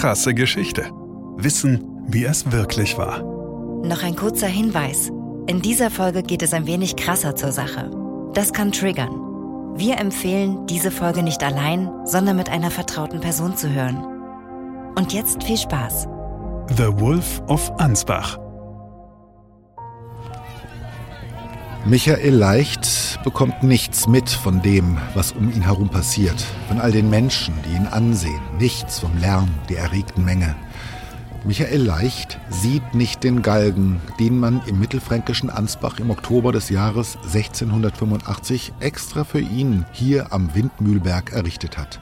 krasse Geschichte. Wissen, wie es wirklich war. Noch ein kurzer Hinweis. In dieser Folge geht es ein wenig krasser zur Sache. Das kann triggern. Wir empfehlen, diese Folge nicht allein, sondern mit einer vertrauten Person zu hören. Und jetzt viel Spaß. The Wolf of Ansbach. Michael Leicht bekommt nichts mit von dem, was um ihn herum passiert, von all den Menschen, die ihn ansehen, nichts vom Lärm der erregten Menge. Michael Leicht sieht nicht den Galgen, den man im mittelfränkischen Ansbach im Oktober des Jahres 1685 extra für ihn hier am Windmühlberg errichtet hat.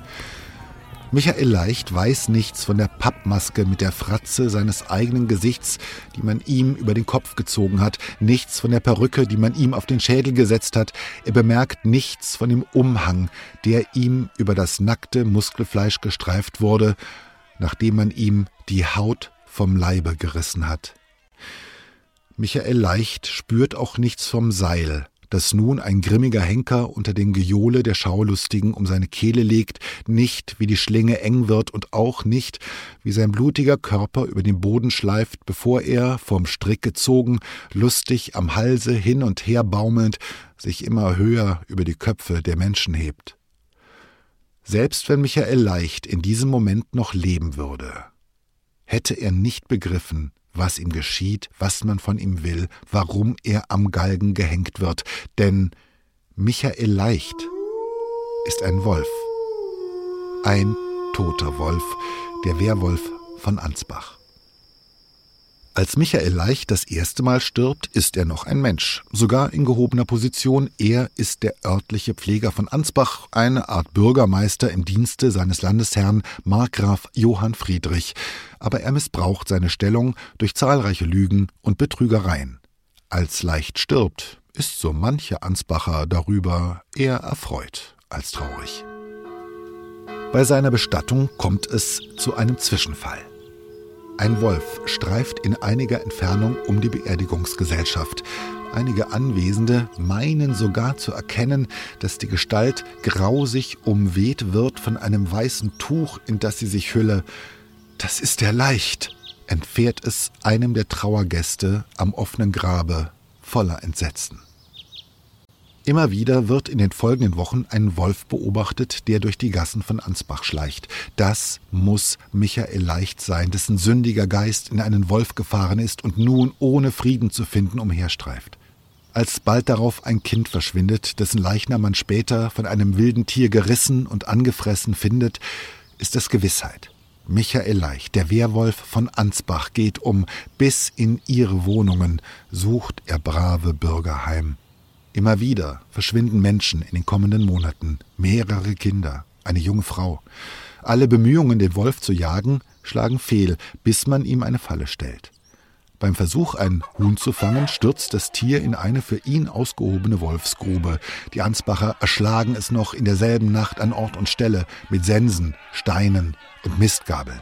Michael Leicht weiß nichts von der Pappmaske mit der Fratze seines eigenen Gesichts, die man ihm über den Kopf gezogen hat, nichts von der Perücke, die man ihm auf den Schädel gesetzt hat, er bemerkt nichts von dem Umhang, der ihm über das nackte Muskelfleisch gestreift wurde, nachdem man ihm die Haut vom Leibe gerissen hat. Michael Leicht spürt auch nichts vom Seil, dass nun ein grimmiger Henker unter dem Gejohle der Schaulustigen um seine Kehle legt, nicht wie die Schlinge eng wird und auch nicht, wie sein blutiger Körper über den Boden schleift, bevor er, vom Strick gezogen, lustig am Halse hin und her baumelnd, sich immer höher über die Köpfe der Menschen hebt. Selbst wenn Michael Leicht in diesem Moment noch leben würde, hätte er nicht begriffen, was ihm geschieht, was man von ihm will, warum er am Galgen gehängt wird, denn Michael Leicht ist ein Wolf. Ein toter Wolf, der Werwolf von Ansbach. Als Michael Leicht das erste Mal stirbt, ist er noch ein Mensch, sogar in gehobener Position. Er ist der örtliche Pfleger von Ansbach, eine Art Bürgermeister im Dienste seines Landesherrn Markgraf Johann Friedrich. Aber er missbraucht seine Stellung durch zahlreiche Lügen und Betrügereien. Als Leicht stirbt, ist so mancher Ansbacher darüber eher erfreut als traurig. Bei seiner Bestattung kommt es zu einem Zwischenfall. Ein Wolf streift in einiger Entfernung um die Beerdigungsgesellschaft. Einige Anwesende meinen sogar zu erkennen, dass die Gestalt grausig umweht wird von einem weißen Tuch, in das sie sich hülle. Das ist der Leicht, entfährt es einem der Trauergäste am offenen Grabe voller Entsetzen. Immer wieder wird in den folgenden Wochen ein Wolf beobachtet, der durch die Gassen von Ansbach schleicht. Das muss Michael Leicht sein, dessen sündiger Geist in einen Wolf gefahren ist und nun ohne Frieden zu finden umherstreift. Als bald darauf ein Kind verschwindet, dessen Leichnam man später von einem wilden Tier gerissen und angefressen findet, ist es Gewissheit. Michael Leicht, der Werwolf von Ansbach, geht um bis in ihre Wohnungen, sucht er brave Bürger heim. Immer wieder verschwinden Menschen in den kommenden Monaten, mehrere Kinder, eine junge Frau. Alle Bemühungen, den Wolf zu jagen, schlagen fehl, bis man ihm eine Falle stellt. Beim Versuch, ein Huhn zu fangen, stürzt das Tier in eine für ihn ausgehobene Wolfsgrube. Die Ansbacher erschlagen es noch in derselben Nacht an Ort und Stelle mit Sensen, Steinen und Mistgabeln.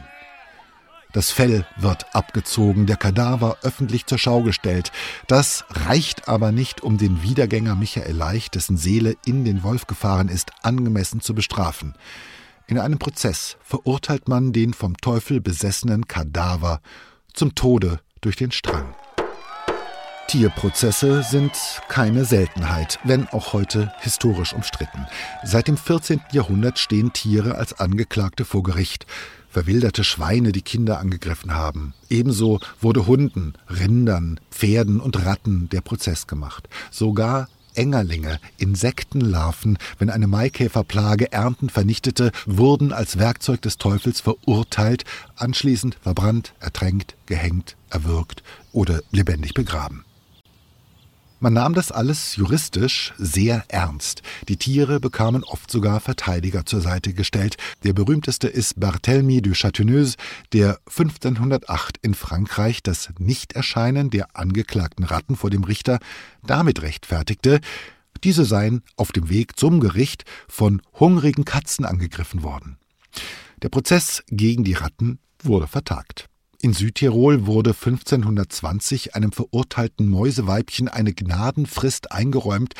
Das Fell wird abgezogen, der Kadaver öffentlich zur Schau gestellt. Das reicht aber nicht, um den Wiedergänger Michael Leicht, dessen Seele in den Wolf gefahren ist, angemessen zu bestrafen. In einem Prozess verurteilt man den vom Teufel besessenen Kadaver zum Tode durch den Strang. Tierprozesse sind keine Seltenheit, wenn auch heute historisch umstritten. Seit dem 14. Jahrhundert stehen Tiere als Angeklagte vor Gericht verwilderte Schweine die Kinder angegriffen haben. Ebenso wurde Hunden, Rindern, Pferden und Ratten der Prozess gemacht. Sogar Engerlinge, Insektenlarven, wenn eine Maikäferplage Ernten vernichtete, wurden als Werkzeug des Teufels verurteilt, anschließend verbrannt, ertränkt, gehängt, erwürgt oder lebendig begraben. Man nahm das alles juristisch sehr ernst. Die Tiere bekamen oft sogar Verteidiger zur Seite gestellt. Der berühmteste ist Barthélemy de Châteauneuse, der 1508 in Frankreich das Nichterscheinen der angeklagten Ratten vor dem Richter damit rechtfertigte, diese seien auf dem Weg zum Gericht von hungrigen Katzen angegriffen worden. Der Prozess gegen die Ratten wurde vertagt. In Südtirol wurde 1520 einem verurteilten Mäuseweibchen eine Gnadenfrist eingeräumt,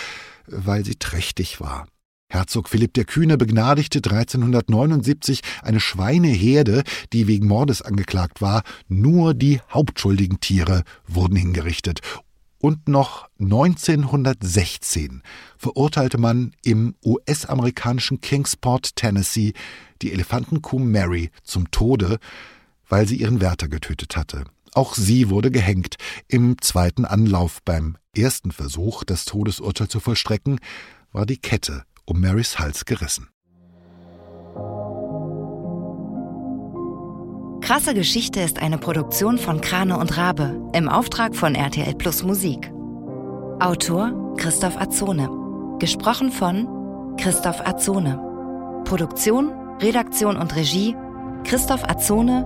weil sie trächtig war. Herzog Philipp der Kühne begnadigte 1379 eine Schweineherde, die wegen Mordes angeklagt war. Nur die hauptschuldigen Tiere wurden hingerichtet. Und noch 1916 verurteilte man im US-amerikanischen Kingsport, Tennessee, die Elefantenkuh Mary zum Tode, weil sie ihren Wärter getötet hatte. Auch sie wurde gehängt. Im zweiten Anlauf beim ersten Versuch, das Todesurteil zu vollstrecken, war die Kette um Marys Hals gerissen. Krasse Geschichte ist eine Produktion von Krane und Rabe im Auftrag von RTL Plus Musik. Autor Christoph Azone. Gesprochen von Christoph Azone. Produktion, Redaktion und Regie Christoph Azone,